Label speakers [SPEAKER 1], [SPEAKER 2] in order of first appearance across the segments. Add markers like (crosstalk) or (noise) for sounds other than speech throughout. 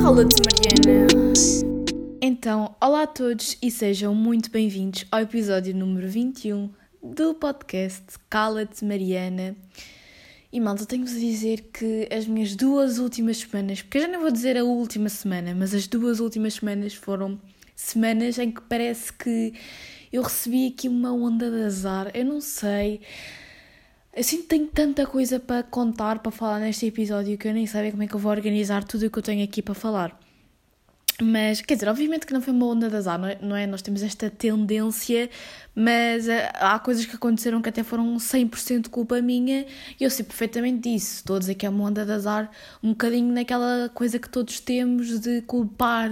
[SPEAKER 1] Cala-te, Mariana. Então, olá a todos e sejam muito bem-vindos ao episódio número 21 do podcast Cala-te, Mariana. E malta, tenho-vos a dizer que as minhas duas últimas semanas, porque eu já não vou dizer a última semana, mas as duas últimas semanas foram semanas em que parece que eu recebi aqui uma onda de azar. Eu não sei. Eu sinto que tenho tanta coisa para contar, para falar neste episódio, que eu nem sei como é que eu vou organizar tudo o que eu tenho aqui para falar. Mas, quer dizer, obviamente que não foi uma onda de azar, não é? É? Nós temos esta tendência, mas uh, há coisas que aconteceram que até foram 100% culpa minha e eu sei perfeitamente disso. Estou a dizer que é uma onda de azar, um bocadinho naquela coisa que todos temos de culpar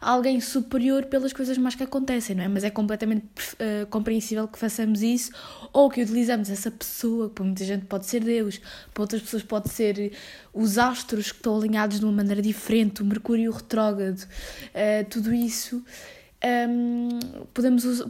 [SPEAKER 1] alguém superior pelas coisas más que acontecem, não é? Mas é completamente uh, compreensível que façamos isso ou que utilizamos essa pessoa, que para muita gente pode ser Deus, para outras pessoas pode ser os astros que estão alinhados de uma maneira diferente, o Mercúrio retrógrado, uh, tudo isso, um, podemos us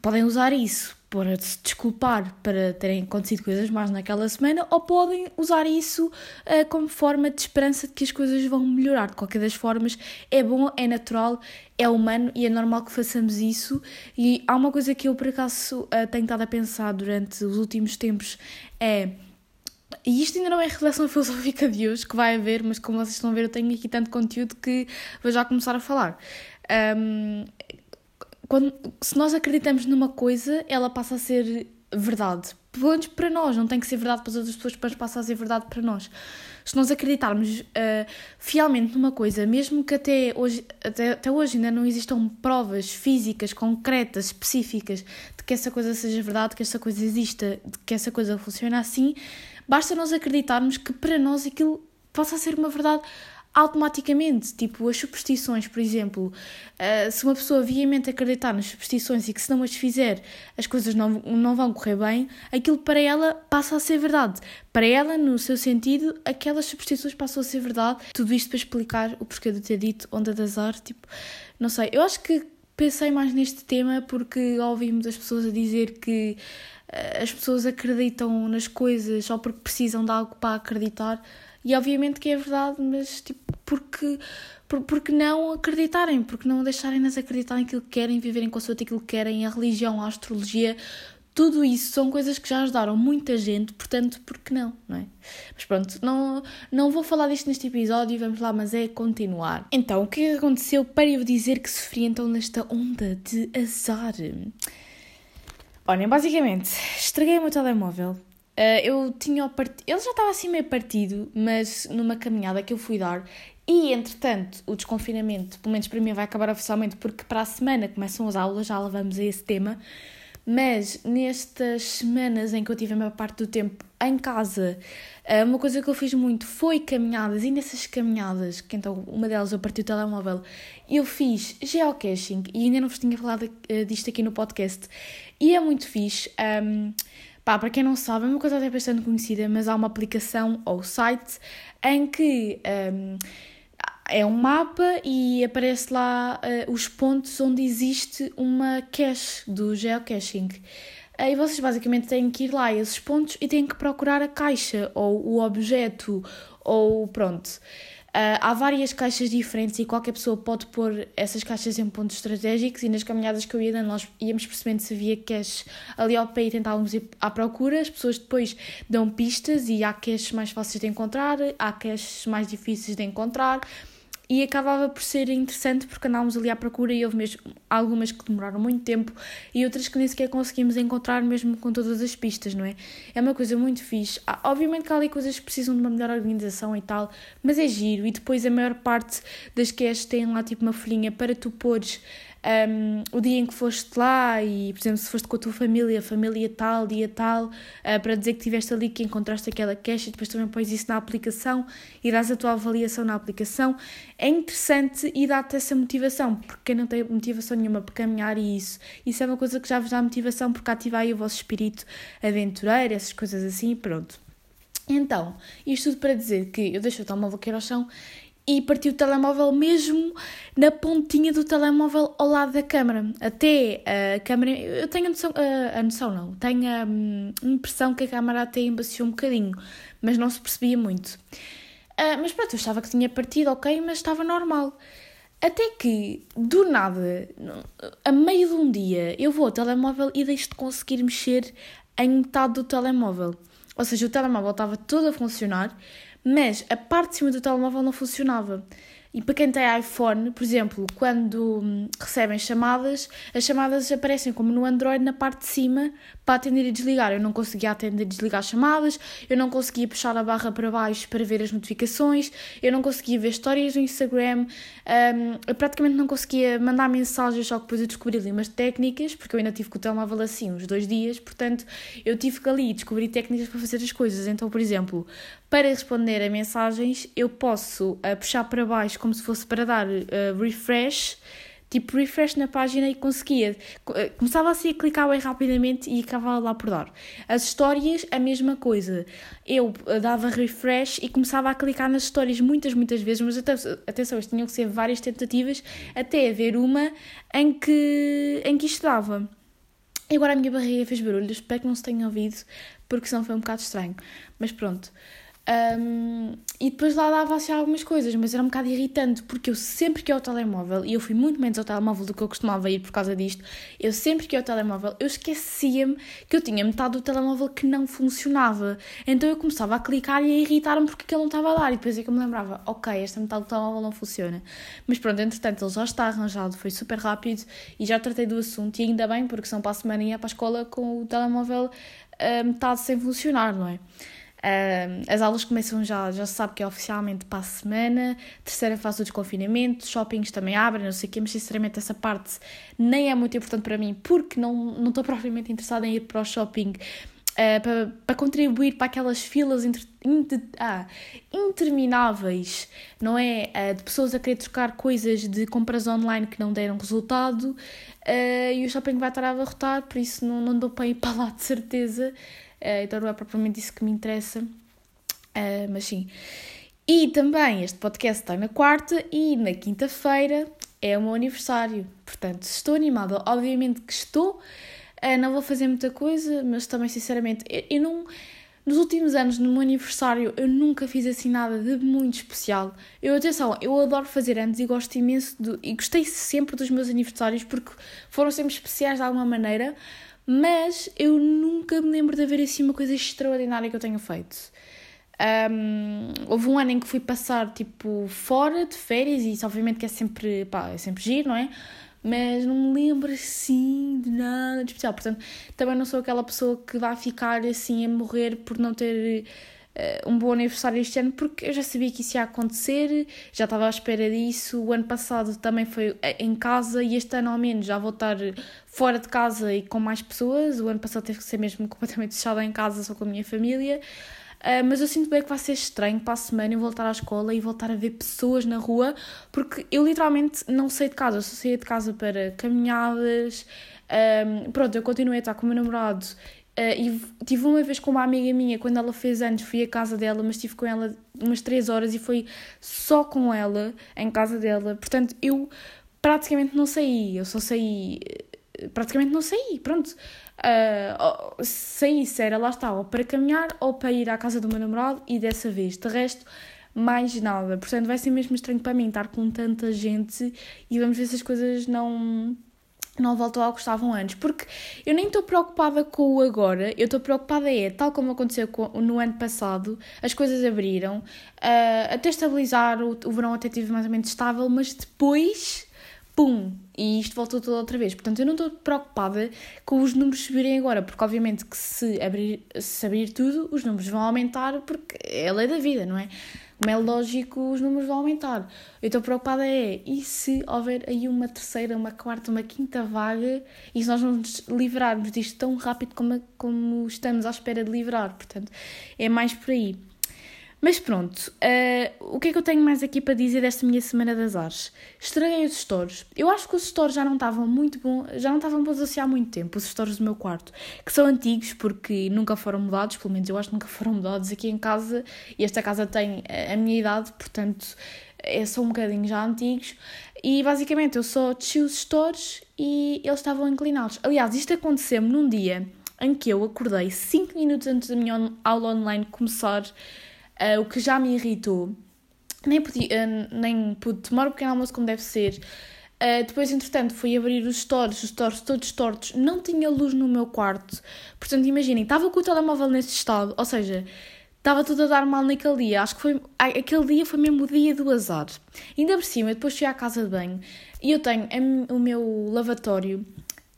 [SPEAKER 1] podem usar isso para se desculpar para terem acontecido coisas más naquela semana ou podem usar isso uh, como forma de esperança de que as coisas vão melhorar. De qualquer das formas, é bom, é natural, é humano e é normal que façamos isso. E há uma coisa que eu por acaso uh, tenho estado a pensar durante os últimos tempos é e isto ainda não é a reflexão (laughs) filosófica de hoje, que vai haver, mas como vocês estão a ver, eu tenho aqui tanto conteúdo que vou já começar a falar. Um, quando, se nós acreditamos numa coisa, ela passa a ser verdade. Pelo menos para nós, não tem que ser verdade para as outras pessoas, mas passa a ser verdade para nós. Se nós acreditarmos uh, fielmente numa coisa, mesmo que até hoje, até, até hoje ainda não existam provas físicas, concretas, específicas de que essa coisa seja verdade, que essa coisa exista, de que essa coisa funciona assim, Basta nós acreditarmos que para nós aquilo possa ser uma verdade automaticamente. Tipo, as superstições, por exemplo, uh, se uma pessoa viamente acreditar nas superstições e que se não as fizer as coisas não, não vão correr bem, aquilo para ela passa a ser verdade. Para ela, no seu sentido, aquelas superstições passam a ser verdade. Tudo isto para explicar o porquê de ter dito onda de azar. Tipo, não sei, eu acho que pensei mais neste tema porque ouvi muitas pessoas a dizer que as pessoas acreditam nas coisas só porque precisam de algo para acreditar. E obviamente que é verdade, mas tipo, porque, por, porque não acreditarem, porque não deixarem-nas acreditar naquilo que querem, viverem com a sua aquilo que querem, a religião, a astrologia, tudo isso são coisas que já ajudaram muita gente, portanto, por que não, não é? Mas pronto, não, não vou falar disto neste episódio, vamos lá, mas é continuar. Então, o que é aconteceu para eu dizer que sofri então nesta onda de azar? Olhem, basicamente, estraguei o meu telemóvel. Uh, eu tinha part... Ele já estava assim meio partido, mas numa caminhada que eu fui dar e, entretanto, o desconfinamento, pelo menos para mim, vai acabar oficialmente, porque para a semana começam as aulas, já lá vamos a esse tema. Mas nestas semanas em que eu tive a maior parte do tempo em casa, uma coisa que eu fiz muito foi caminhadas, e nessas caminhadas, que então uma delas eu parti o telemóvel, eu fiz geocaching, e ainda não vos tinha falado eh, disto aqui no podcast, e é muito fixe. Um, pá, para quem não sabe, é uma coisa até bastante conhecida, mas há uma aplicação ou site em que. Um, é um mapa e aparece lá uh, os pontos onde existe uma cache do geocaching. E vocês basicamente têm que ir lá a esses pontos e têm que procurar a caixa ou o objeto ou pronto. Uh, há várias caixas diferentes e qualquer pessoa pode pôr essas caixas em pontos estratégicos e nas caminhadas que eu ia dando nós íamos percebendo se havia caches ali ao pé e tentávamos ir à procura. As pessoas depois dão pistas e há caches mais fáceis de encontrar, há caches mais difíceis de encontrar e acabava por ser interessante porque andávamos ali à procura e houve mesmo algumas que demoraram muito tempo e outras que nem sequer conseguimos encontrar mesmo com todas as pistas, não é? É uma coisa muito fixe. Há, obviamente que há ali coisas que precisam de uma melhor organização e tal, mas é giro e depois a maior parte das caches têm lá tipo uma folhinha para tu pôres um, o dia em que foste lá e, por exemplo, se foste com a tua família, família tal, dia tal, uh, para dizer que estiveste ali, que encontraste aquela e depois também pões isso na aplicação e dás a tua avaliação na aplicação. É interessante e dá-te essa motivação, porque quem não tem motivação nenhuma para caminhar e isso, isso é uma coisa que já vos dá motivação porque ativa aí o vosso espírito aventureiro, essas coisas assim, pronto. Então, isto tudo para dizer que eu deixo o telemóvel cair ao chão e parti o telemóvel mesmo na pontinha do telemóvel ao lado da câmera. Até a câmera. Eu tenho a noção. A, a noção não. Tenho a, hum, impressão que a câmera até embaciou um bocadinho, mas não se percebia muito. Uh, mas pronto, eu achava que tinha partido, ok, mas estava normal. Até que, do nada, a meio de um dia, eu vou ao telemóvel e deixo de conseguir mexer em metade do telemóvel. Ou seja, o telemóvel estava todo a funcionar, mas a parte de cima do telemóvel não funcionava. E para quem tem iPhone, por exemplo, quando hum, recebem chamadas, as chamadas aparecem como no Android na parte de cima para atender e desligar. Eu não conseguia atender e desligar chamadas, eu não conseguia puxar a barra para baixo para ver as notificações, eu não conseguia ver histórias no Instagram, um, eu praticamente não conseguia mandar mensagens, só que depois eu descobri ali umas técnicas, porque eu ainda tive com o telemóvel assim uns dois dias, portanto eu tive que ali descobrir técnicas para fazer as coisas. Então, por exemplo, para responder a mensagens, eu posso uh, puxar para baixo como se fosse para dar uh, refresh, tipo refresh na página e conseguia. Uh, começava assim a clicar bem rapidamente e acabava lá por dar. As histórias, a mesma coisa. Eu dava refresh e começava a clicar nas histórias muitas, muitas vezes, mas atenção, isto tinham que ser várias tentativas até haver uma em que, em que isto dava. E agora a minha barriga fez barulho, espero que não se tenha ouvido, porque senão foi um bocado estranho. Mas pronto. Um, e depois lá dava assim algumas coisas, mas era um bocado irritante porque eu sempre que ia ao telemóvel, e eu fui muito menos ao telemóvel do que eu costumava ir por causa disto, eu sempre que ia ao telemóvel, eu esquecia-me que eu tinha metade do telemóvel que não funcionava. Então eu começava a clicar e a irritar-me porque aquilo não estava a dar, e depois é que eu me lembrava, ok, esta metade do telemóvel não funciona. Mas pronto, entretanto ele já está arranjado, foi super rápido e já tratei do assunto, e ainda bem porque são para a semana ia para a escola com o telemóvel uh, metade sem funcionar, não é? Uh, as aulas começam já, já se sabe que é oficialmente para a semana, terceira fase do desconfinamento, shoppings também abrem, não sei o quê, mas sinceramente essa parte nem é muito importante para mim porque não, não estou (laughs) propriamente interessada em ir para o shopping uh, para, para contribuir para aquelas filas inter, inter, ah, intermináveis, não é? Uh, de pessoas a querer trocar coisas de compras online que não deram resultado e o shopping vai estar a abarrotar, por isso não, não dou para ir (laughs) para lá de certeza. Uh, então não é propriamente isso que me interessa, uh, mas sim. E também este podcast está na quarta e na quinta-feira é o meu aniversário. Portanto, estou animada. Obviamente que estou. Uh, não vou fazer muita coisa, mas também, sinceramente, eu, eu, não. Nos últimos anos, no meu aniversário, eu nunca fiz assim nada de muito especial. Eu, atenção, eu adoro fazer anos e gosto imenso e gostei sempre dos meus aniversários porque foram sempre especiais de alguma maneira, mas eu nunca me lembro de haver assim uma coisa extraordinária que eu tenha feito. Um, houve um ano em que fui passar tipo fora de férias e isso obviamente que é sempre, pá, é sempre giro, não é? Mas não me lembro assim de nada de especial. Portanto, também não sou aquela pessoa que vai ficar assim a morrer por não ter uh, um bom aniversário este ano, porque eu já sabia que isso ia acontecer, já estava à espera disso. O ano passado também foi eh, em casa e este ano ao menos já vou estar fora de casa e com mais pessoas. O ano passado teve que ser mesmo (laughs) completamente fechada em casa só com a minha família. Uh, mas eu sinto bem que vai ser estranho para a semana eu voltar à escola e voltar a ver pessoas na rua, porque eu literalmente não saí de casa, eu só saía de casa para caminhadas. Um, pronto, eu continuei a estar com o meu namorado Uh, e tive uma vez com uma amiga minha, quando ela fez anos, fui à casa dela, mas estive com ela umas 3 horas e foi só com ela, em casa dela. Portanto, eu praticamente não saí, eu só saí, eh, praticamente não saí, pronto. Uh, saí, se era lá está, ou para caminhar ou para ir à casa do meu namorado e dessa vez, de resto, mais nada. Portanto, vai ser mesmo estranho para mim estar com tanta gente e vamos ver se as coisas não não voltou ao que estavam antes, porque eu nem estou preocupada com o agora, eu estou preocupada é, tal como aconteceu no ano passado, as coisas abriram, uh, até estabilizar, o, o verão até tive mais ou menos estável, mas depois, pum, e isto voltou tudo outra vez. Portanto, eu não estou preocupada com os números subirem agora, porque obviamente que se abrir, se abrir tudo, os números vão aumentar, porque é a lei da vida, não é? Como é lógico, os números vão aumentar. Eu estou preocupada é, e se houver aí uma terceira, uma quarta, uma quinta vaga e se nós não nos livrarmos disto tão rápido como, como estamos à espera de livrar? Portanto, é mais por aí. Mas pronto, uh, o que é que eu tenho mais aqui para dizer desta minha semana das artes? Estraguei os stores. Eu acho que os stores já não estavam muito bons, já não estavam bons assim há muito tempo, os stores do meu quarto, que são antigos porque nunca foram mudados, pelo menos eu acho que nunca (laughs) foram mudados aqui em casa, e esta casa tem a minha idade, portanto é, são um bocadinho já antigos, e basicamente eu só desci os stores e eles estavam inclinados. Aliás, isto aconteceu-me num dia em que eu acordei 5 minutos antes da minha aula online começar, uh, o que já me irritou. Nem, podia, uh, nem pude tomar o pequeno almoço como deve ser. Uh, depois, entretanto, fui abrir os stores, os stores todos tortos, não tinha luz no meu quarto. Portanto, imaginem, estava com o telemóvel nesse estado, ou seja, estava tudo a dar mal naquele dia. Acho que foi. Aquele dia foi mesmo o dia do azar. Ainda por cima, depois fui à casa de banho e eu tenho o meu lavatório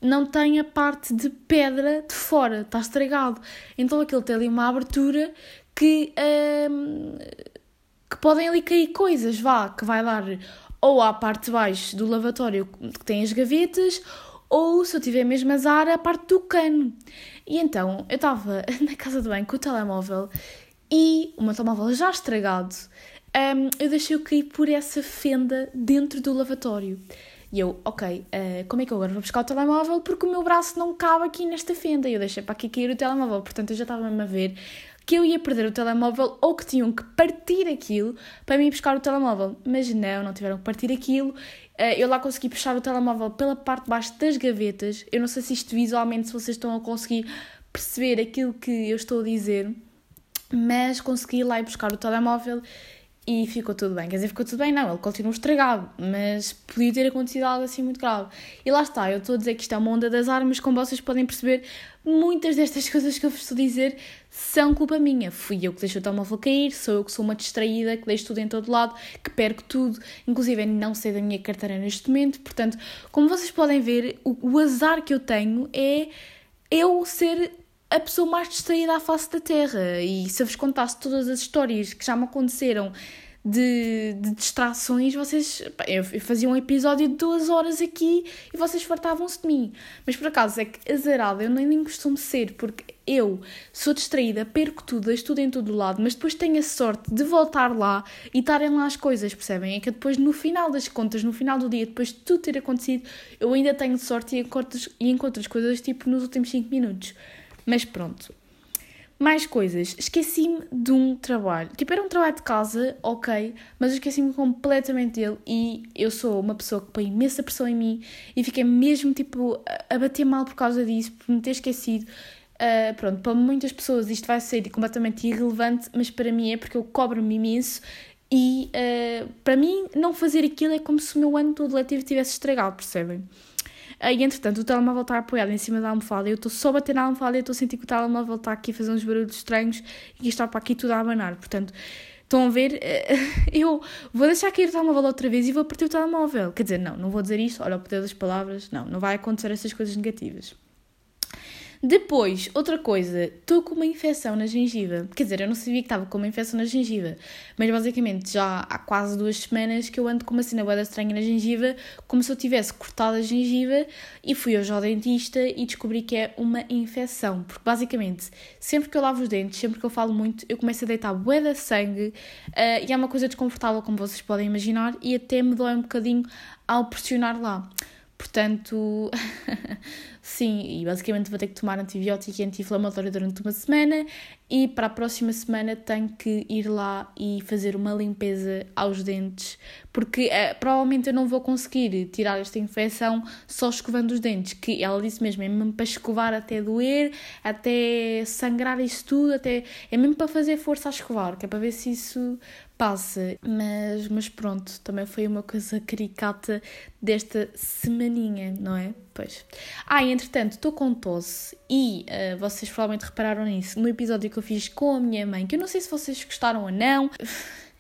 [SPEAKER 1] não tem a parte de pedra de fora, está estragado. Então aquilo tem ali uma abertura que, hum, que podem ali cair coisas, vá, que vai dar ou à parte de baixo do lavatório que tem as gavetas, ou se eu tiver mesmo azar, a parte do cano. E então eu estava (laughs) na casa de banho com o telemóvel e o meu telemóvel já estragado, um, eu deixei-o cair por essa fenda dentro do lavatório. E eu, ok, uh, como é que eu agora vou buscar o telemóvel? Porque o meu braço não cabe aqui nesta fenda. E eu deixei para aqui cair o telemóvel. Portanto, eu já estava a ver que eu ia perder o telemóvel ou que tinham que partir aquilo para mim buscar o telemóvel. Mas não, não tiveram que partir aquilo. Uh, eu lá consegui puxar o telemóvel pela parte de baixo das gavetas. Eu não sei se isto visualmente, se vocês estão a conseguir perceber aquilo que eu estou a dizer. Mas consegui ir lá e buscar o telemóvel e ficou tudo bem. Quer dizer, ficou tudo bem, não, ele continuou estragado, mas podia ter acontecido algo assim muito grave. E lá está, eu estou a dizer que isto é uma onda das armas, como vocês podem perceber, muitas destas (laughs) coisas que eu vos estou a dizer são culpa minha. Fui eu que deixei o telemóvel cair, sou eu que sou uma distraída, que deixo tudo em todo lado, que perco tudo, inclusive não sei da minha carteira neste momento. Portanto, como vocês podem ver, o, o azar que eu tenho é eu ser a pessoa mais distraída à face da Terra. E se eu vos contasse todas as histórias que já me aconteceram de, de distrações, vocês. Eu fazia um episódio de duas horas aqui e vocês fartavam-se de mim. Mas por acaso é que azarada eu nem, nem costumo ser, porque eu sou distraída, perco tudo, deixo tudo em todo lado, mas depois tenho a sorte de voltar lá e estarem lá as coisas, percebem? É que depois, no final das contas, no final do dia, depois de tudo ter acontecido, eu ainda tenho sorte e encontro, e encontro as coisas tipo nos últimos 5 minutos. Mas pronto. Mais coisas. Esqueci-me de um trabalho. Tipo, era um trabalho de casa, ok, mas esqueci-me completamente dele e eu sou uma pessoa que põe imensa pressão em mim e fiquei mesmo, tipo, a bater mal por causa disso, por me ter esquecido. Uh, pronto, para muitas pessoas isto vai ser completamente irrelevante, mas para mim é porque eu cobro-me imenso e uh, para mim não fazer aquilo é como se o meu ano todo letivo tivesse estragado, percebem? E entretanto, o telemóvel está apoiado em cima da almofada. Eu estou só a bater na almofada e estou a sentir que o telemóvel está aqui a fazer uns barulhos estranhos e está para aqui tudo a abanar. Portanto, estão a ver? (laughs) Eu vou deixar cair o telemóvel outra vez e vou partir o telemóvel. Quer dizer, não, não vou dizer isto. Olha o poder das palavras. Não, não vai acontecer essas coisas negativas. Depois, outra coisa, estou com uma infecção na gengiva. Quer dizer, eu não sabia que estava com uma infecção na gengiva, mas basicamente já há quase duas semanas que eu ando com uma cena boa estranha na gengiva, como se eu tivesse cortado a gengiva e fui hoje ao dentista e descobri que é uma infecção. Porque basicamente, sempre que eu lavo os dentes, sempre que eu falo muito, eu começo a deitar de sangue uh, e é uma coisa desconfortável, como vocês podem imaginar, e até me dói um bocadinho ao pressionar lá. Portanto, (laughs) sim, e basicamente vou ter que tomar antibiótico e anti-inflamatório durante uma semana e para a próxima semana tenho que ir lá e fazer uma limpeza aos dentes, porque é, provavelmente eu não vou conseguir tirar esta infecção só escovando os dentes, que ela disse mesmo, é mesmo para escovar até doer, até sangrar isso tudo, até, é mesmo para fazer força a escovar, que é para ver se isso passa. Mas, mas pronto, também foi uma coisa caricata desta semaninha, não é? Pois. Ah, e entretanto, estou com tosse e uh, vocês provavelmente repararam nisso no episódio que eu fiz com a minha mãe, que eu não sei se vocês gostaram ou não.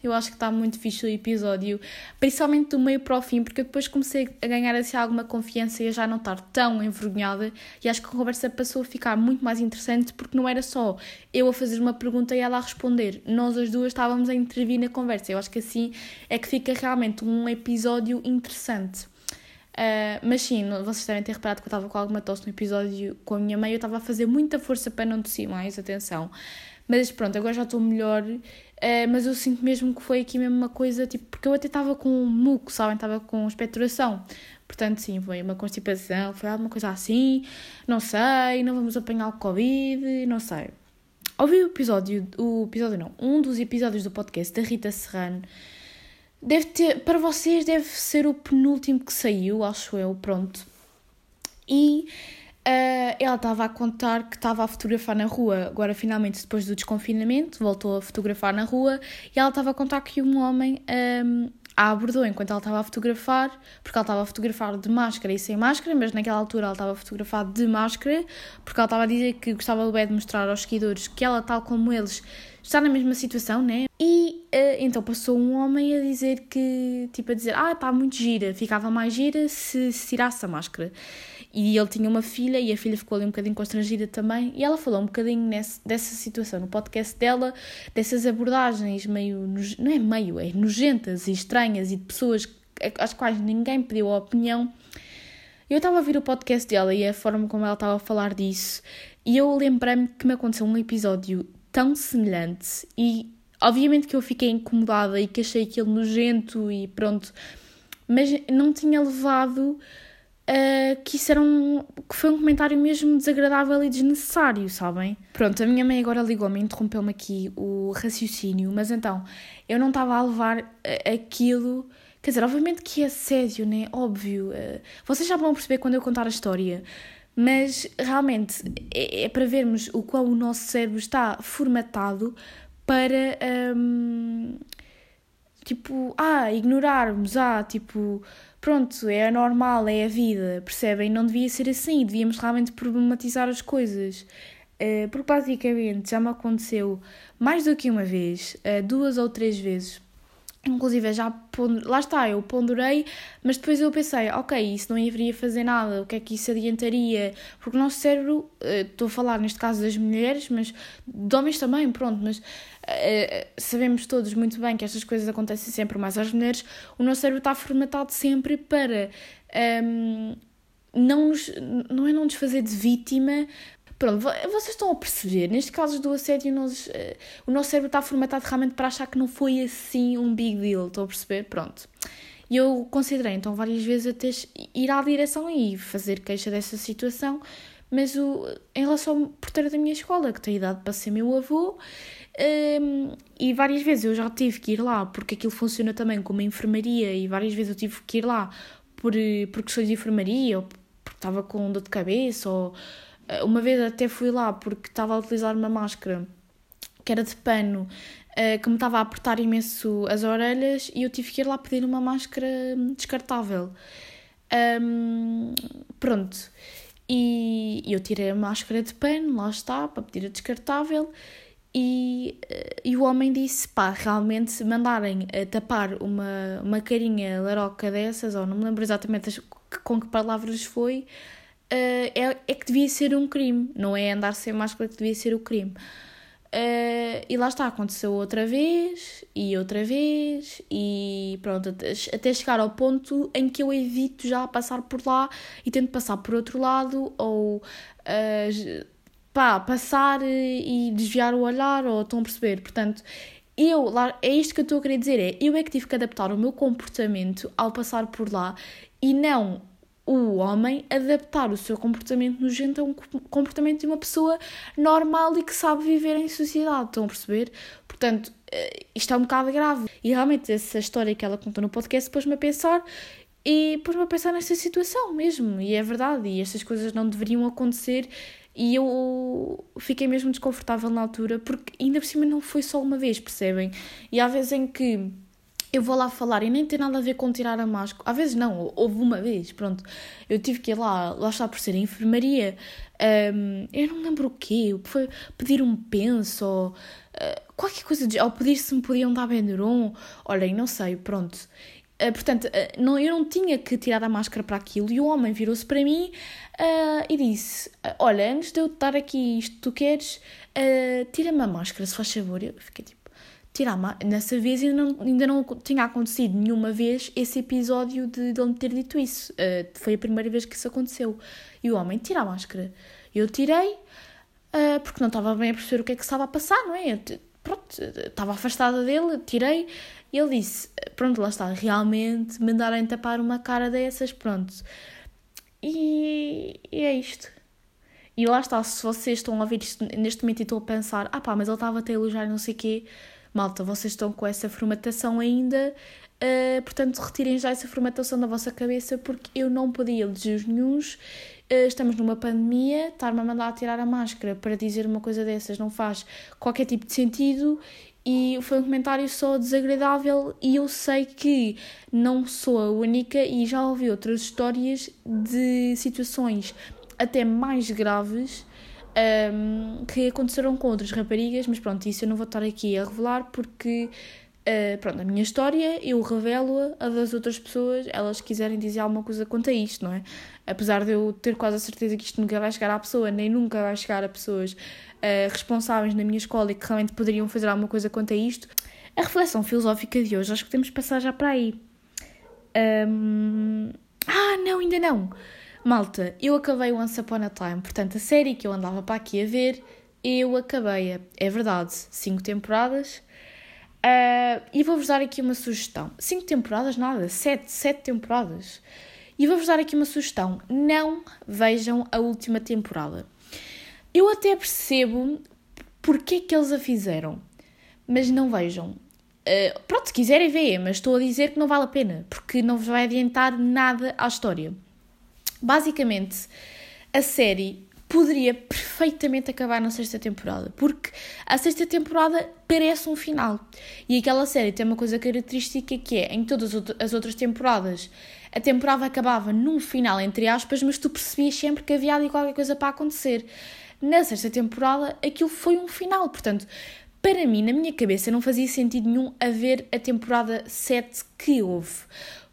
[SPEAKER 1] Eu acho que está muito fixe o episódio, principalmente do meio para o fim, porque eu depois comecei a ganhar assim, alguma confiança e a já não estar tão envergonhada. E acho que a conversa passou a ficar muito mais interessante, porque não era só eu a fazer uma pergunta e ela a responder. Nós as duas estávamos a intervir na conversa. Eu acho que assim é que fica realmente um episódio interessante. Uh, mas sim, vocês devem ter reparado que eu estava com alguma tosse no episódio com a minha mãe. Eu estava a fazer muita força para não tossir mais, atenção. Mas pronto, agora já estou melhor. Uh, mas eu sinto mesmo que foi aqui mesmo uma coisa, tipo, porque eu até estava com um muco, sabem? Estava com expectoração. Portanto, sim, foi uma constipação, foi alguma coisa assim. Não sei, não vamos apanhar o Covid, não sei. Ouvi o episódio, o episódio não, um dos episódios do podcast da Rita Serrano deve ter, para vocês deve ser o penúltimo que saiu, acho eu, pronto. E uh, ela estava a contar que estava a fotografar na rua, agora finalmente depois do desconfinamento, voltou a fotografar na rua, e ela estava a contar que um homem um, a abordou enquanto ela estava a fotografar, porque ela estava a fotografar de máscara e sem máscara, mas naquela altura ela estava a fotografar de máscara, porque ela estava a dizer que gostava bem de mostrar aos seguidores que ela, tal como eles, está na mesma situação, né? E uh, então passou um homem a dizer que, tipo, a dizer, ah, está muito gira, ficava mais gira se, se tirasse a máscara. E ele tinha uma filha e a filha ficou ali um bocadinho constrangida também. E ela falou um bocadinho nesse, dessa situação no podcast dela, dessas abordagens meio, não é meio, é nojentas e estranhas e de pessoas às quais ninguém pediu a opinião. Eu estava a ouvir o podcast dela e a forma como ela estava a falar disso, e eu lembrei-me que me aconteceu um episódio tão semelhante e obviamente que eu fiquei incomodada e que achei aquilo nojento e pronto, mas não tinha levado uh, que isso era um, que foi um comentário mesmo desagradável e desnecessário, sabem? Pronto, a minha mãe agora ligou-me, interrompeu-me aqui o raciocínio, mas então eu não estava a levar aquilo. Quer dizer, obviamente que é assédio, né? Óbvio. Uh, vocês já vão perceber quando eu contar a história. Mas realmente é, é para vermos o qual o nosso cérebro está formatado para um, tipo, ah, ignorarmos, ah, tipo, pronto, é normal, é a vida, percebem? Não devia ser assim, devíamos realmente problematizar as coisas. Uh, porque basicamente já me aconteceu mais do que uma vez, uh, duas ou três vezes. Inclusive, já lá está, eu ponderei, mas depois eu pensei, ok, isso não iria fazer nada, o que é que isso adiantaria? Porque o nosso cérebro, uh, estou a falar neste caso das mulheres, mas de homens também, pronto, mas uh, sabemos todos muito bem que estas coisas acontecem sempre mais às mulheres, o nosso cérebro está formatado sempre para um, ehm, não, nos, não é não nos fazer de vítima, Pronto, vocês estão a perceber, neste caso do assédio, nós, uh, o nosso cérebro está formatado realmente para achar que não foi assim um big deal, estão a perceber? Pronto. E eu considerei então várias vezes até ir à direção e fazer queixa dessa situação, mas o, em relação ao porteiro da minha escola, que tem idade para ser meu avô, um, e várias vezes eu já tive que ir lá, porque aquilo funciona também como enfermaria, e várias vezes eu tive que ir lá por, por questões de enfermaria, ou porque estava com dor de cabeça, ou uma vez até fui lá porque estava a utilizar uma máscara que era de pano, uh, que me estava a apertar imenso as orelhas, e eu tive que ir lá pedir uma máscara descartável. Um, pronto. E eu tirei a máscara de pano, lá está, para pedir a descartável. E, eh, e o homem disse: pá, realmente, se mandarem tapar uma, uma carinha laroca dessas, ou não me lembro exatamente com que palavras foi, uh, é, é que devia ser um crime, não é andar sem máscara que devia ser o crime. Uh, e lá está, aconteceu outra vez e outra vez, e pronto, até, chegar ao ponto em que eu evito já passar por lá e tento passar por outro lado, ou uh, pá, passar e desviar o olhar, ou estão a perceber? Portanto, eu, lá, é isto que eu estou a querer dizer, é eu é que tive que adaptar o meu comportamento ao passar por lá e não o homem adaptar o seu comportamento nojento a um comportamento de uma pessoa normal e que sabe viver em sociedade, estão a perceber? Portanto, eh, isto é um bocado grave. E realmente essa história que ela contou no podcast pôs-me a pensar e pôs-me a pensar nessa situação mesmo. E é verdade, e estas coisas não deveriam acontecer e eu fiquei mesmo desconfortável na altura, porque ainda por cima não foi só uma vez, percebem? E há vezes em que eu vou lá falar e nem tem nada a ver com tirar a máscara. Às vezes não, houve uma vez, pronto. Eu tive que ir lá, lá está por ser a enfermaria. Um, eu não lembro o quê, foi pedir um penso ou uh, qualquer coisa, de, ou pedir se me podiam dar Benuron. Olhem, não sei, pronto. Uh, portanto, uh, não, eu não tinha que tirar a máscara para aquilo e o homem virou-se para mim e disse: Olha, antes de eu dar aqui isto tu queres, tira-me a máscara, se faz favor. Eu fiquei tipo: Tira a máscara. Nessa vez ainda não, ainda não tinha acontecido nenhuma vez esse episódio de, de ele me ter dito isso. foi a primeira vez que isso aconteceu. E o homem: Tira a máscara. Eu tirei porque não estava bem a perceber o que é que estava a passar, não é? Eu, pronto, estava afastada dele, tirei e ele disse: Pronto, lá está, realmente mandarem tapar uma cara dessas, pronto. E, e é isto. E lá está, se vocês estão a ouvir isto neste momento e estão a pensar: Ah pá, mas ele estava a elogiar não sei o quê. Malta, vocês estão com essa formatação ainda, uh, portanto retirem já essa formatação da vossa cabeça porque eu não podia elogios nenhums. Uh, estamos numa pandemia, estar-me a mandar a tirar a máscara para dizer uma coisa dessas não faz qualquer tipo de sentido e foi um comentário só desagradável e eu sei que não sou a única e já ouvi outras histórias de situações até mais graves um, que aconteceram com outras raparigas, mas pronto, isso eu não vou estar aqui a revelar porque, uh, pronto, a minha história eu revelo-a a das outras pessoas, elas quiserem dizer alguma coisa quanto a isto, não é? Apesar de eu ter quase a certeza que isto nunca vai chegar à pessoa, nem nunca vai chegar a pessoas uh, responsáveis na minha escola e que realmente poderiam fazer alguma coisa quanto a isto, a reflexão filosófica de hoje, acho que temos que passar já para aí. Um... Ah, não, ainda não! Malta, eu acabei Once Upon a Time, portanto, a série que eu andava para aqui a ver, eu acabei-a. É verdade, cinco temporadas. Uh, e vou-vos dar aqui uma sugestão. Cinco temporadas, nada, sete, sete temporadas. E vou-vos dar aqui uma sugestão. Não vejam a última temporada. Eu até percebo porque é que eles a fizeram, mas não vejam. Uh, pronto, se quiserem ver, mas estou a dizer que não vale a pena, porque não vos vai adiantar nada à história. Basicamente, a série poderia perfeitamente acabar na sexta temporada, porque a sexta temporada parece um final. E aquela série tem uma coisa característica que é, em todas as outras temporadas, a temporada acabava num final, entre aspas, mas tu percebias sempre que havia ali qualquer coisa para acontecer. Na sexta temporada, aquilo foi um final, portanto, para mim, na minha cabeça, não fazia sentido nenhum haver a temporada 7 que houve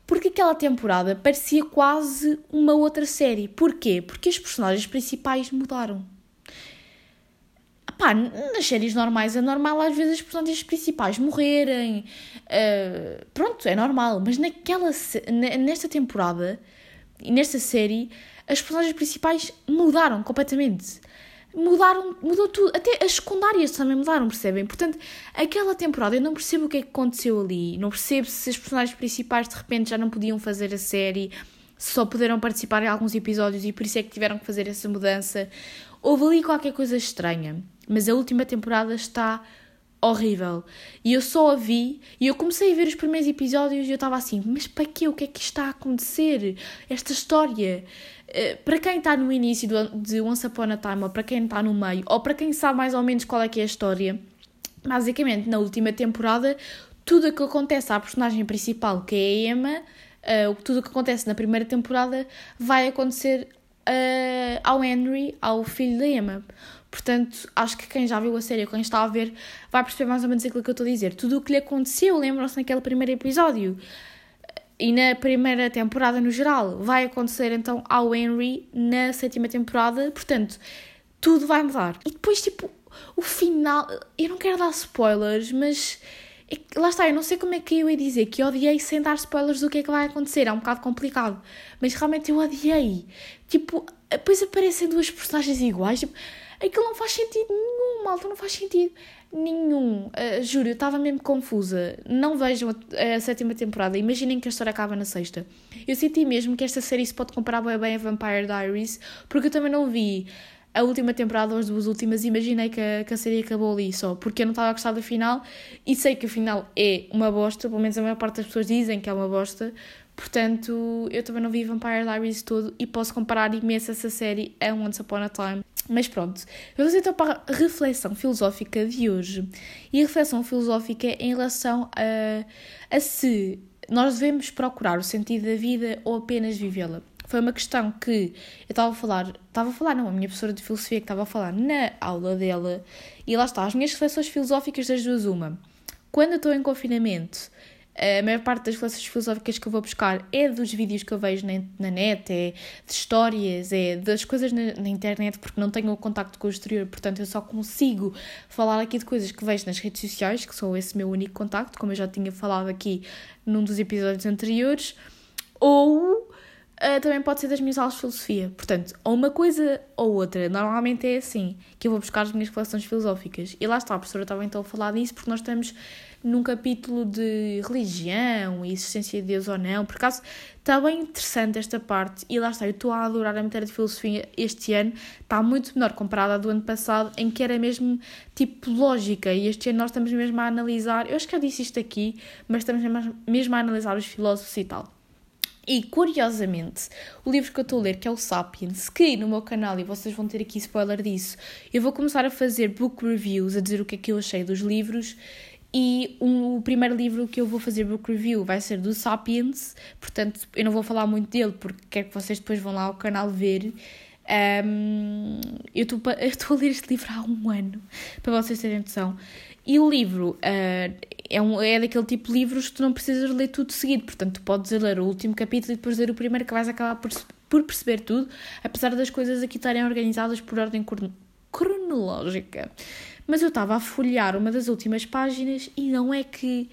[SPEAKER 1] porque aquela temporada parecia quase uma outra série. Porquê? Porque os personagens principais mudaram. Pá, nas séries normais é normal às vezes os personagens principais morrerem. Uh, pronto, é normal. Mas naquela, nesta temporada e nesta série, as personagens principais mudaram completamente mudaram, mudou tudo. Até as secundárias também mudaram, percebem? Portanto, aquela temporada eu não percebo o que é que aconteceu ali. Não percebo se os personagens principais de repente já não podiam fazer a série, só puderam participar em alguns episódios e por isso é que tiveram que fazer essa mudança. Houve ali qualquer coisa estranha. Mas a última temporada está horrível. E eu só a vi e eu comecei a ver os primeiros episódios e eu estava assim, mas para quê? O que é que está a acontecer? Esta história. Uh, para quem está no início do, de Once Upon a Time, ou para quem está no meio, ou para quem sabe mais ou menos qual é que é a história, basicamente na última temporada, tudo o que acontece à personagem principal, que é a Emma, uh, tudo o que acontece na primeira temporada vai acontecer uh, ao Henry, ao filho da Emma. Portanto, acho que quem já viu a série ou quem está a ver vai perceber mais ou menos aquilo que eu estou a dizer. Tudo o que lhe aconteceu, lembram-se naquele primeiro episódio e na primeira temporada no geral, vai acontecer então ao Henry na sétima temporada. Portanto, tudo vai mudar. E depois, tipo, o final. Eu não quero dar spoilers, mas. É lá está, eu não sei como é que eu ia dizer que odiei sem dar spoilers do que é que vai acontecer, é um bocado complicado, mas realmente eu odiei. Tipo, depois aparecem duas personagens iguais, tipo, Aquilo não faz sentido nenhum, malta, não faz sentido nenhum. Uh, juro, eu estava mesmo confusa. Não vejam a, a, sétima temporada. Imaginem que a história acaba na sexta. Eu senti mesmo que esta série se pode comparar bem, a Vampire Diaries, porque eu também não vi a última temporada ou as duas últimas. Imaginei que a, que a série acabou ali só, porque eu não estava a gostar do final e sei que o final é uma bosta. Pelo menos a maior parte das pessoas dizem que é uma bosta. Portanto, eu também não vi Vampire Diaries todo e posso comparar imenso essa série a Once Upon a Time. Mas pronto, vamos então para a reflexão filosófica de hoje. E a reflexão filosófica é em relação a, a se nós devemos procurar o sentido da vida ou apenas vivê-la. Foi uma questão que eu estava a falar, estava a falar, não, a minha professora de filosofia que estava a falar na aula dela, e lá está, as minhas reflexões filosóficas das duas, uma. Quando eu estou em confinamento, a maior parte das reflexões filosóficas que eu vou buscar é dos vídeos que eu vejo na, net, é de histórias, é das coisas na, na, internet, porque não tenho o contacto com o exterior, portanto eu só consigo falar aqui de coisas que vejo nas redes sociais, que são esse meu único contacto, como eu já tinha falado aqui num dos episódios anteriores, ou uh, também pode ser das minhas aulas de filosofia. Portanto, ou uma coisa ou outra. Normalmente é assim que eu vou buscar as minhas coleções filosóficas. E lá está, a professora estava então a falar disso porque nós estamos num capítulo de religião e existência de Deus ou não. Por acaso está bem interessante esta parte e lá está, eu estou a adorar a matéria de filosofia este ano. Está muito menor comparada à do ano passado, em que era mesmo tipo lógica. E este ano nós estamos mesmo a analisar, eu acho que já disse isto aqui, mas estamos mesmo a analisar os filósofos e tal. E curiosamente, o livro que eu estou a ler, que é o Sapiens, que no meu canal, e vocês vão ter aqui spoiler disso, eu vou começar a fazer book reviews, a dizer o que é que eu achei dos livros. E o primeiro livro que eu vou fazer book review vai ser do Sapiens, portanto eu não vou falar muito dele porque quero que vocês depois vão lá ao canal ver. Um, eu (laughs) estou a ler este livro há um ano, para vocês terem noção. E o livro uh, é, um, é daquele tipo de livros que tu não precisas ler tudo seguido, portanto, tu podes ler o último capítulo e depois ler o primeiro, que vais acabar por, por perceber tudo, apesar das coisas aqui estarem organizadas por ordem cronológica. Mas eu estava a folhear uma das últimas páginas e não é que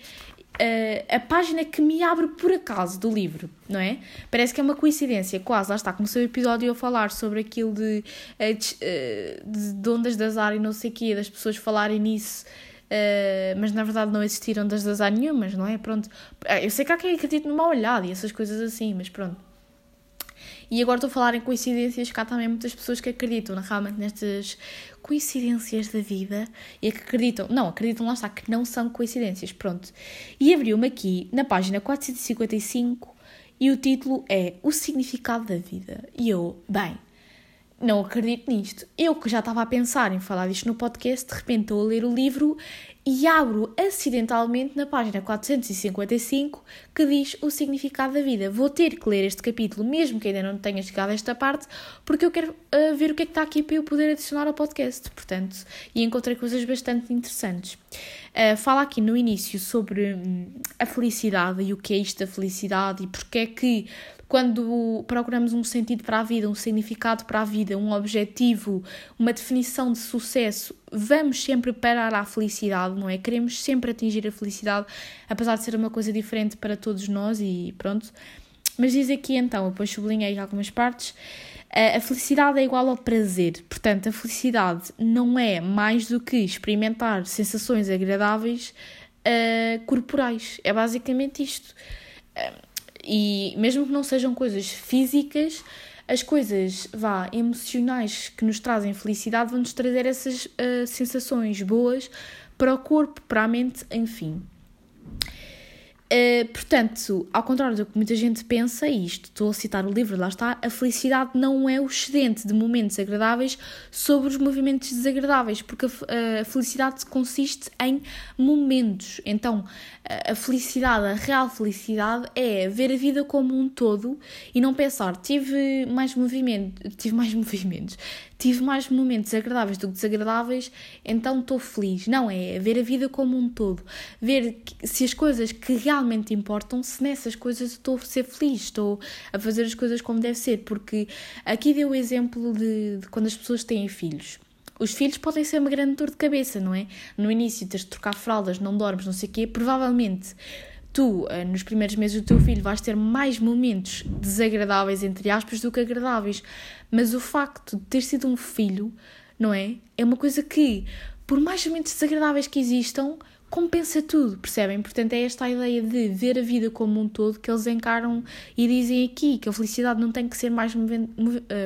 [SPEAKER 1] Uh, a página que me abre por acaso do livro, não é? Parece que é uma coincidência, quase. Lá está, começou o episódio a falar sobre aquilo de, uh, uh, de ondas de azar e não sei o quê, das pessoas falarem nisso Uh, mas na verdade não existiram das azar nenhumas, não é? Pronto. Eh, eu sei que há quem acredite numa olhada e essas coisas assim, mas pronto. E agora estou a falar em coincidências, cá também muitas pessoas que acreditam realmente nestas coincidências da vida e que acreditam, não, acreditam lá está, que não são coincidências, pronto. E abriu-me aqui na página 455 e o título é O Significado da Vida. E eu, bem, não acredito nisto. Eu que já estava a pensar em falar disto no podcast, de repente estou a ler o livro e abro acidentalmente na página 455 que diz o significado da vida. Vou ter que ler este capítulo, mesmo que ainda não tenha chegado a esta parte, porque eu quero uh, ver o que é que está aqui para eu poder adicionar ao podcast. Portanto, e encontrei coisas bastante interessantes. Uh, fala aqui no início sobre hum, a felicidade e o que é isto da felicidade e porque é que quando procuramos um sentido para a vida, um significado para a vida, um objetivo, uma definição de sucesso, vamos sempre parar à felicidade, não é? Queremos sempre atingir a felicidade, apesar de ser uma coisa diferente para todos nós e pronto. Mas diz aqui então, depois sublinhei algumas partes, a felicidade é igual ao prazer, portanto, a felicidade não é mais do que experimentar sensações agradáveis uh, corporais. É basicamente isto. Uh, e mesmo que não sejam coisas físicas, as coisas vá emocionais que nos trazem felicidade vão nos trazer essas uh, sensações boas para o corpo, para a mente, enfim. Uh, portanto, ao contrário do que muita gente pensa, e isto estou a citar o livro, lá está, a felicidade não é o excedente de momentos agradáveis sobre os movimentos desagradáveis, porque a, a felicidade consiste em momentos. Então, a, a felicidade, a real felicidade é ver a vida como um todo e não pensar, tive mais movimento, tive mais (laughs) movimentos, tive mais momentos agradáveis do que desagradáveis, então estou feliz. Não, é ver a vida como um todo. Ver se as coisas que realmente importam, se nessas coisas estou a ser feliz, estou a fazer as coisas como deve ser. Porque aqui deu o exemplo de, de quando as pessoas têm filhos. Os filhos podem ser uma grande dor de cabeça, não é? No início tens de trocar fraldas, não dormes, não sei o quê, provavelmente tu, eh, nos primeiros meses do teu filho, vais ter mais momentos desagradáveis, entre aspas, do que agradáveis. Mas o facto de ter sido um filho, não é? É uma coisa que, por mais momentos desagradáveis que existam, compensa tudo, percebem? Portanto, é esta a ideia de ver a vida como um todo que eles encaram e dizem aqui que a felicidade não tem que ser mais uh,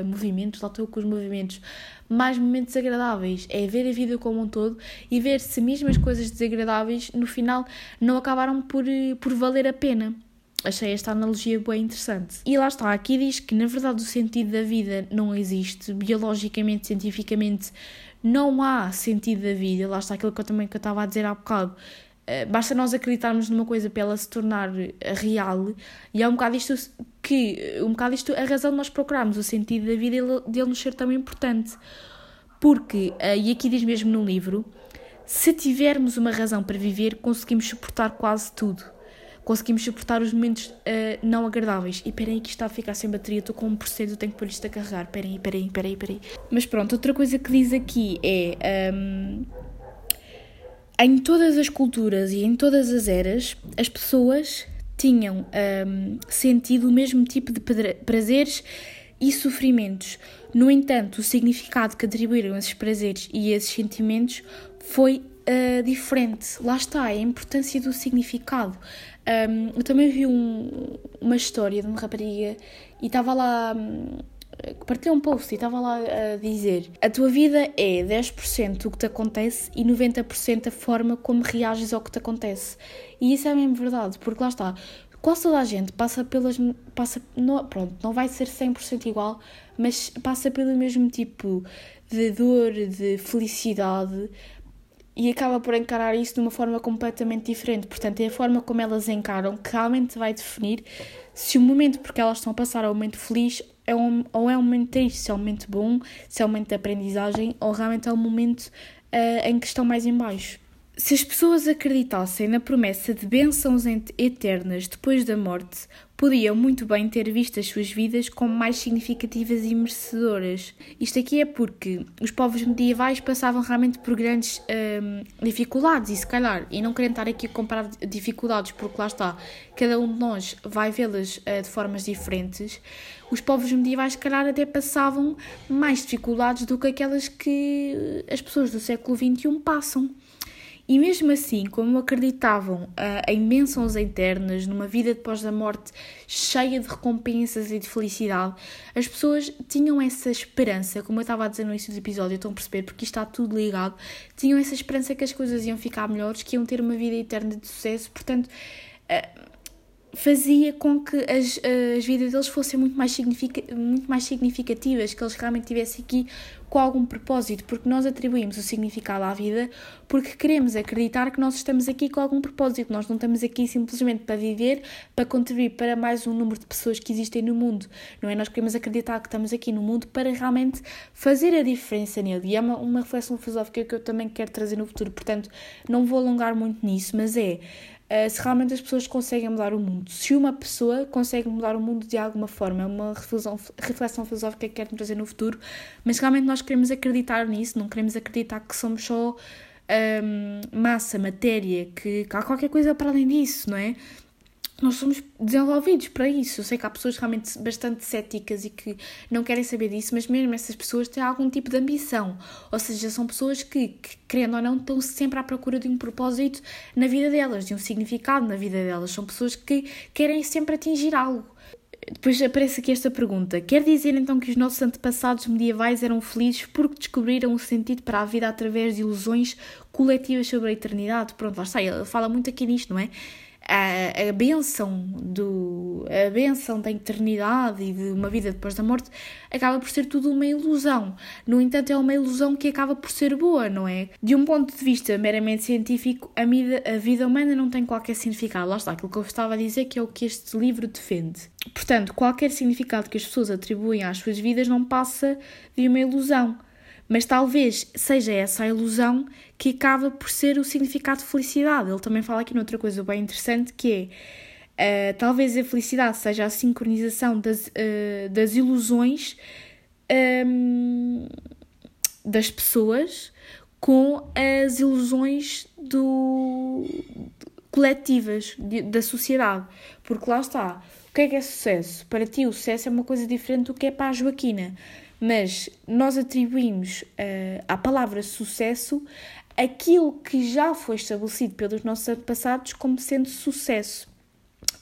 [SPEAKER 1] movimentos, lá estou com os movimentos, mais momentos agradáveis. É ver a vida como um todo e ver se mesmo as coisas desagradáveis no final não acabaram por, eh, por valer a pena. Achei esta analogia bem interessante. E lá está, aqui diz que na verdade o sentido da vida não existe, biologicamente, cientificamente, não há sentido da vida. Lá está aquilo que eu também que eu estava a dizer há bocado. Uh, basta nós acreditarmos numa coisa para ela se tornar real, e é um bocado isto que, um bocado isto, a razão de nós procurarmos o sentido da vida dele nos ser tão importante. Porque, uh, e aqui diz mesmo no livro, se tivermos uma razão para viver, conseguimos suportar quase tudo conseguimos suportar os momentos uh, não agradáveis. E peraí que está a ficar sem bateria, estou com 1%, eu tenho que pôr isto a carregar. Peraí, peraí, peraí, peraí. Mas pronto, outra coisa que diz aqui é... Um, em todas as culturas e em todas as eras, as pessoas tinham um, sentido o mesmo tipo de prazeres e sofrimentos. No entanto, o significado que atribuíram a esses prazeres e esses sentimentos foi uh, diferente. Lá está, a importância do significado. Um, eu também vi um, uma história de uma rapariga e estava lá. Um, partilhei um post e estava lá a dizer: A tua vida é 10% o que te acontece e 90% a forma como reages ao que te acontece. E isso é mesmo verdade, porque lá está. Quase toda a gente passa pelas. Passa, não, pronto, não vai ser 100% igual, mas passa pelo mesmo tipo de dor, de felicidade, e acaba por encarar isso de uma forma completamente diferente. Portanto, é a forma como elas encaram que realmente vai definir se o momento porque elas estão a passar é um momento feliz é um, ou é um momento triste, se é um momento bom, se é um momento de aprendizagem ou realmente é um momento uh, em que estão mais em baixo. Se as pessoas acreditassem na promessa de bênçãos eternas depois da morte, podiam muito bem ter visto as suas vidas como mais significativas e merecedoras. Isto aqui é porque os povos medievais passavam realmente por grandes hum, dificuldades e se calhar, e não querendo estar aqui a comparar dificuldades porque lá está, cada um de nós vai vê-las uh, de formas diferentes, os povos medievais se calhar até passavam mais dificuldades do que aquelas que as pessoas do século XXI passam. E mesmo assim, como acreditavam uh, em bênçãos internas, numa vida depois da morte cheia de recompensas e de felicidade, as pessoas tinham essa esperança, como eu estava a dizer no início do episódio, estão a perceber, porque está tudo ligado, tinham essa esperança que as coisas iam ficar melhores, que iam ter uma vida eterna de sucesso, portanto. Uh, fazia com que as, as vidas deles fossem muito mais, muito mais significativas, que eles realmente tivessem aqui com algum propósito, porque nós atribuímos o significado à vida porque queremos acreditar que nós estamos aqui com algum propósito, nós não estamos aqui simplesmente para viver, para contribuir para mais um número de pessoas que existem no mundo, não é? Nós queremos acreditar que estamos aqui no mundo para realmente fazer a diferença nele, e é uma, uma reflexão filosófica que eu também quero trazer no futuro, portanto não vou alongar muito nisso, mas é uh, se realmente as pessoas conseguem mudar o mundo. Se uma pessoa consegue mudar o mundo de alguma forma, é uma reflexão, reflexão filosófica que quero trazer no futuro, mas realmente nós queremos acreditar nisso, não queremos acreditar que somos só um, ehm, massa, matéria, que, que há qualquer coisa para além disso, não é? Nós somos desenvolvidos para isso. Eu sei que há pessoas realmente bastante céticas e que não querem saber disso, mas mesmo essas pessoas têm algum tipo de ambição. Ou seja, são pessoas que, que querendo ou não, estão sempre à procura de um propósito na vida delas, de um significado na vida delas. São pessoas que querem sempre atingir algo. Depois aparece aqui esta pergunta: quer dizer então que os nossos antepassados medievais eram felizes porque descobriram o sentido para a vida através de ilusões coletivas sobre a eternidade? Pronto, lá está, ele fala muito aqui nisto, não é? A, a benção do a benção da eternidade e de uma vida depois da morte acaba por ser tudo uma ilusão. No entanto, é uma ilusão que acaba por ser boa, não é? De um ponto de vista meramente científico, a vida, a vida humana não tem qualquer significado. Lá está, aquilo que eu estava a dizer que é o que este livro defende. Portanto, qualquer significado que as pessoas atribuem às suas vidas não passa de uma ilusão. Mas talvez seja essa a ilusão que acaba por ser o significado de felicidade. Ele também fala aqui noutra coisa bem interessante que é uh, talvez a felicidade seja a sincronização das, uh, das ilusões um, ehm, das pessoas com as ilusões do, coletivas de, da sociedade. Porque lá está. O que é que é sucesso? Para ti, o sucesso é uma coisa diferente do que é para a Joaquina mas nós atribuímos uh, à palavra sucesso aquilo que já foi estabelecido pelos nossos antepassados como sendo sucesso.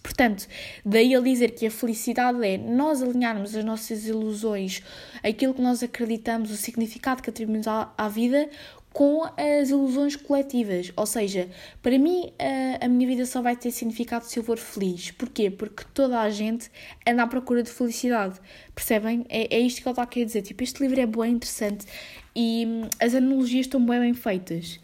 [SPEAKER 1] Portanto, daí ele dizer que a felicidade é nós alinharmos as nossas ilusões, aquilo que nós acreditamos, o significado que atribuímos à, à vida, com as ilusões coletivas. Ou seja, para mim a, a minha vida só vai ter significado se eu for feliz. Porquê? Porque toda a gente anda à procura de felicidade. Percebem? É, é isto que ele está a querer dizer. Tipo, este livro é bem interessante e hum, as analogias estão bem, bem feitas.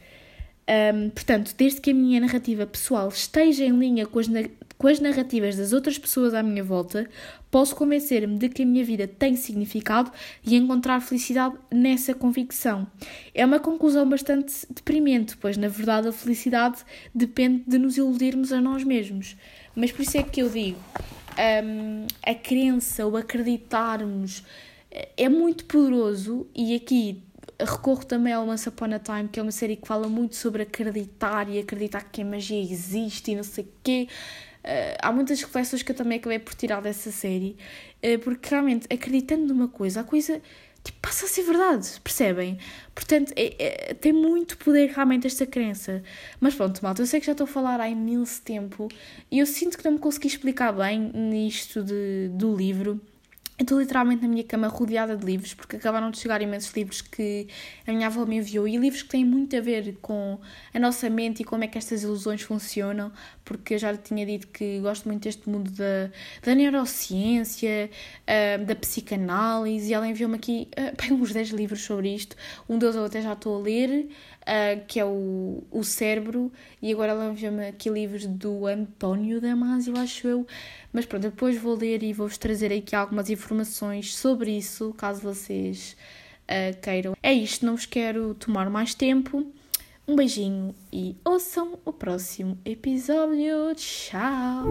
[SPEAKER 1] Um, portanto, desde que a minha narrativa pessoal esteja em linha com as, com as narrativas das outras pessoas à minha volta, posso convencer-me de que a minha vida tem significado e encontrar felicidade nessa convicção. É uma conclusão bastante deprimente, pois na verdade a felicidade depende de nos iludirmos a nós mesmos. Mas por isso é que eu digo: um, a crença, o acreditarmos é muito poderoso e aqui recorro também ao Once Upon a Time, que é uma série que fala muito sobre acreditar e acreditar que a magia existe e não sei o quê. Há muitas reflexões que eu também acabei por tirar dessa série, uh, porque realmente acreditando numa coisa, a coisa tipo, passa a ser verdade, percebem? Portanto, é, é, tem muito poder realmente esta crença. Mas pronto, malta, eu sei que já estou a falar há imenso tempo e eu sinto que não me consegui explicar bem nisto de, do livro. Eu estou literalmente na minha cama rodeada de livros, porque acabaram de chegar imensos livros que a minha avó me enviou e livros que têm muito a ver com a nossa mente e como é que estas ilusões funcionam, porque eu já lhe tinha dito que gosto muito deste mundo da, da neurociência, uh, da psicanálise, e ela enviou-me aqui uh, (laughs) bem, uns 10 livros sobre isto. Um deles eu até já estou a ler, uh, que é o, o Cérebro, e agora enviou-me aqui livros do António Damasio, acho eu. Mas pronto, depois vou ler e vou-vos trazer aqui algumas informações sobre isso, caso vocês uh, queiram. É isto, não vos quero tomar mais tempo. Um beijinho e ouçam o próximo episódio. Tchau!